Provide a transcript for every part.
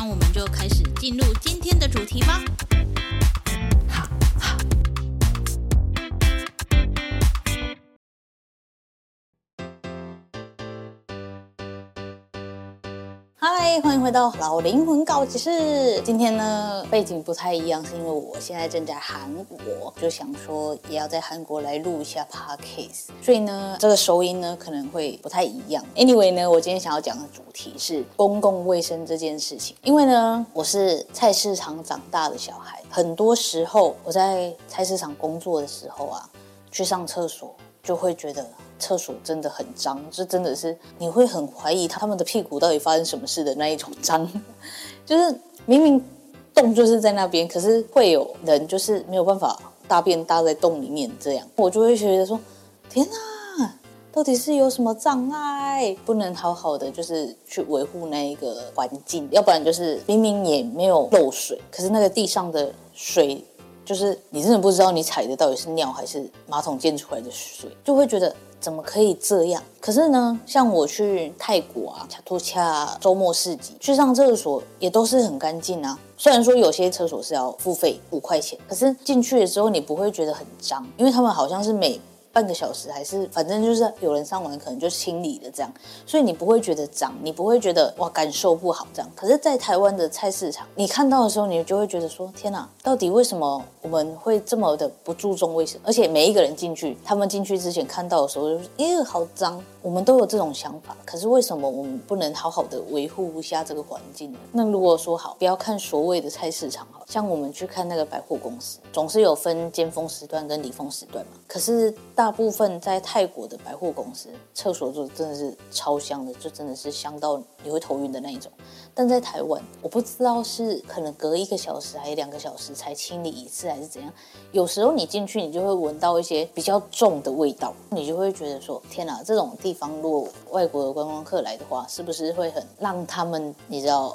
那我们就开始进入今天的主题吧。欢迎回到老灵魂告解室。今天呢，背景不太一样，是因为我现在正在韩国，就想说也要在韩国来录一下 podcast，所以呢，这个收音呢可能会不太一样。Anyway 呢，我今天想要讲的主题是公共卫生这件事情。因为呢，我是菜市场长大的小孩，很多时候我在菜市场工作的时候啊，去上厕所就会觉得。厕所真的很脏，这真的是你会很怀疑他们的屁股到底发生什么事的那一种脏，就是明明洞就是在那边，可是会有人就是没有办法大便搭在洞里面这样，我就会觉得说，天哪，到底是有什么障碍，不能好好的就是去维护那一个环境，要不然就是明明也没有漏水，可是那个地上的水。就是你真的不知道你踩的到底是尿还是马桶溅出来的水，就会觉得怎么可以这样？可是呢，像我去泰国啊、恰托恰周末市集去上厕所也都是很干净啊。虽然说有些厕所是要付费五块钱，可是进去的时候你不会觉得很脏，因为他们好像是每。半个小时还是反正就是有人上完可能就清理了这样，所以你不会觉得脏，你不会觉得哇感受不好这样。可是，在台湾的菜市场，你看到的时候，你就会觉得说天哪，到底为什么我们会这么的不注重卫生？而且每一个人进去，他们进去之前看到的时候就是，好脏。我们都有这种想法，可是为什么我们不能好好的维护一下这个环境呢？那如果说好，不要看所谓的菜市场，好像我们去看那个百货公司，总是有分尖峰时段跟离峰时段嘛。可是大部分在泰国的百货公司，厕所就真的是超香的，就真的是香到你会头晕的那一种。但在台湾，我不知道是可能隔一个小时还是两个小时才清理一次，还是怎样。有时候你进去，你就会闻到一些比较重的味道，你就会觉得说：天哪，这种地方如果外国的观光客来的话，是不是会很让他们你知道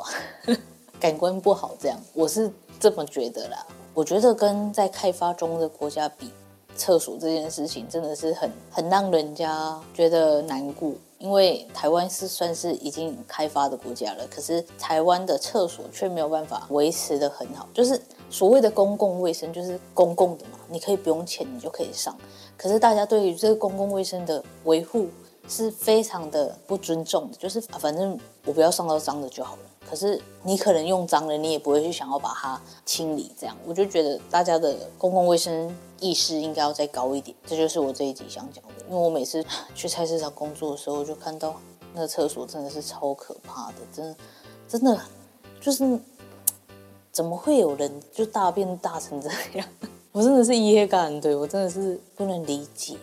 感官不好？这样，我是这么觉得啦。我觉得跟在开发中的国家比，厕所这件事情真的是很很让人家觉得难过。因为台湾是算是已经开发的国家了，可是台湾的厕所却没有办法维持得很好。就是所谓的公共卫生，就是公共的嘛，你可以不用钱，你就可以上。可是大家对于这个公共卫生的维护是非常的不尊重的，就是反正我不要上到脏的就好了。可是你可能用脏了，你也不会去想要把它清理。这样，我就觉得大家的公共卫生意识应该要再高一点。这就是我这一集想讲的。因为我每次 去菜市场工作的时候，就看到那个厕所真的是超可怕的，真的，真的就是怎么会有人就大便大成这样？我真的是噎感，对，我真的是不能理解。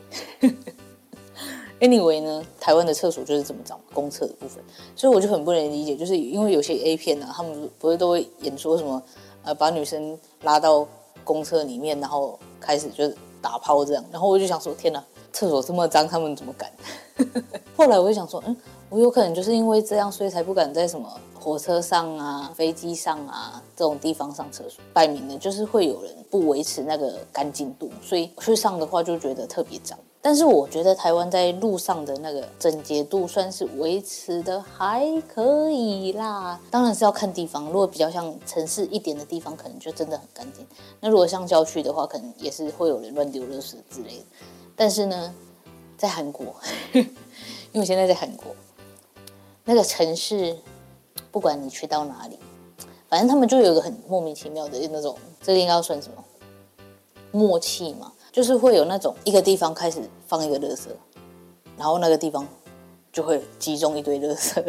Anyway 呢，台湾的厕所就是这么脏，公厕的部分，所以我就很不能理解，就是因为有些 A 片啊，他们不是都会演说什么，呃，把女生拉到公厕里面，然后开始就是打炮这样，然后我就想说，天呐！厕所这么脏，他们怎么敢？后来我就想说，嗯，我有可能就是因为这样，所以才不敢在什么火车上啊、飞机上啊这种地方上厕所。摆明了就是会有人不维持那个干净度，所以去上的话就觉得特别脏。但是我觉得台湾在路上的那个整洁度算是维持的还可以啦。当然是要看地方，如果比较像城市一点的地方，可能就真的很干净。那如果像郊区的话，可能也是会有人乱丢垃圾之类的。但是呢，在韩国，因为我现在在韩国，那个城市，不管你去到哪里，反正他们就有一个很莫名其妙的那种，这个应该要算什么默契嘛？就是会有那种一个地方开始放一个垃圾，然后那个地方就会集中一堆垃圾，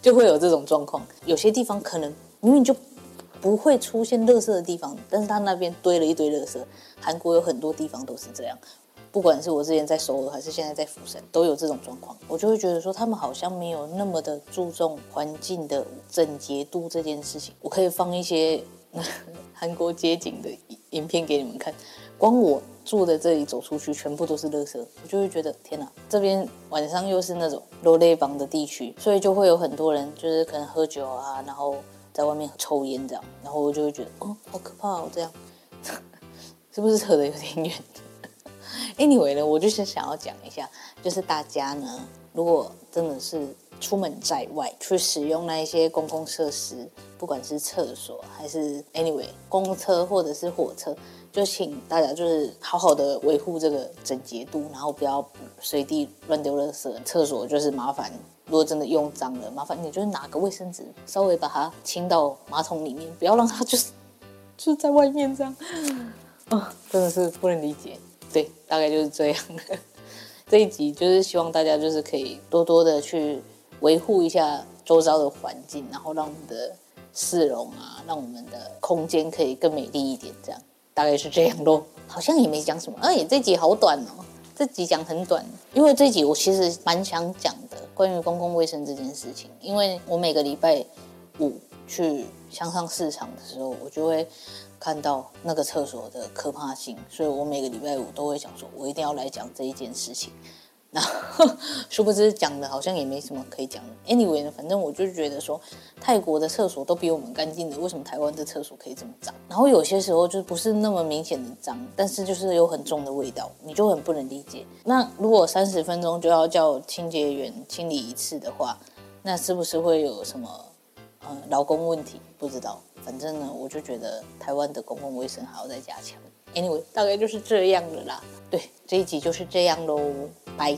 就会有这种状况。有些地方可能明明就不会出现垃圾的地方，但是他那边堆了一堆垃圾。韩国有很多地方都是这样。不管是我之前在首尔还是现在在釜山，都有这种状况。我就会觉得说，他们好像没有那么的注重环境的整洁度这件事情。我可以放一些 韩国街景的影片给你们看，光我住的这里走出去，全部都是垃圾，我就会觉得天哪！这边晚上又是那种罗勒邦的地区，所以就会有很多人就是可能喝酒啊，然后在外面抽烟这样，然后我就会觉得哦，好可怕哦，这样 是不是扯得有点远？Anyway 呢，我就是想要讲一下，就是大家呢，如果真的是出门在外去使用那一些公共设施，不管是厕所还是 Anyway 公车或者是火车，就请大家就是好好的维护这个整洁度，然后不要随地乱丢垃圾。厕所就是麻烦，如果真的用脏了，麻烦你就是拿个卫生纸稍微把它清到马桶里面，不要让它就是 就是在外面这样。啊，真的是不能理解。对，大概就是这样。这一集就是希望大家就是可以多多的去维护一下周遭的环境，然后让我们的市容啊，让我们的空间可以更美丽一点。这样大概是这样咯。好像也没讲什么。哎，这集好短哦，这集讲很短，因为这集我其实蛮想讲的，关于公共卫生这件事情。因为我每个礼拜五去香上市场的时候，我就会。看到那个厕所的可怕性，所以我每个礼拜五都会想说，我一定要来讲这一件事情。那 殊不知讲的好像也没什么可以讲的。Anyway 呢，反正我就觉得说，泰国的厕所都比我们干净的，为什么台湾的厕所可以这么脏？然后有些时候就不是那么明显的脏，但是就是有很重的味道，你就很不能理解。那如果三十分钟就要叫清洁员清理一次的话，那是不是会有什么呃劳工问题？不知道。反正呢，我就觉得台湾的公共卫生还要再加强。Anyway，大概就是这样的啦。对，这一集就是这样喽，拜。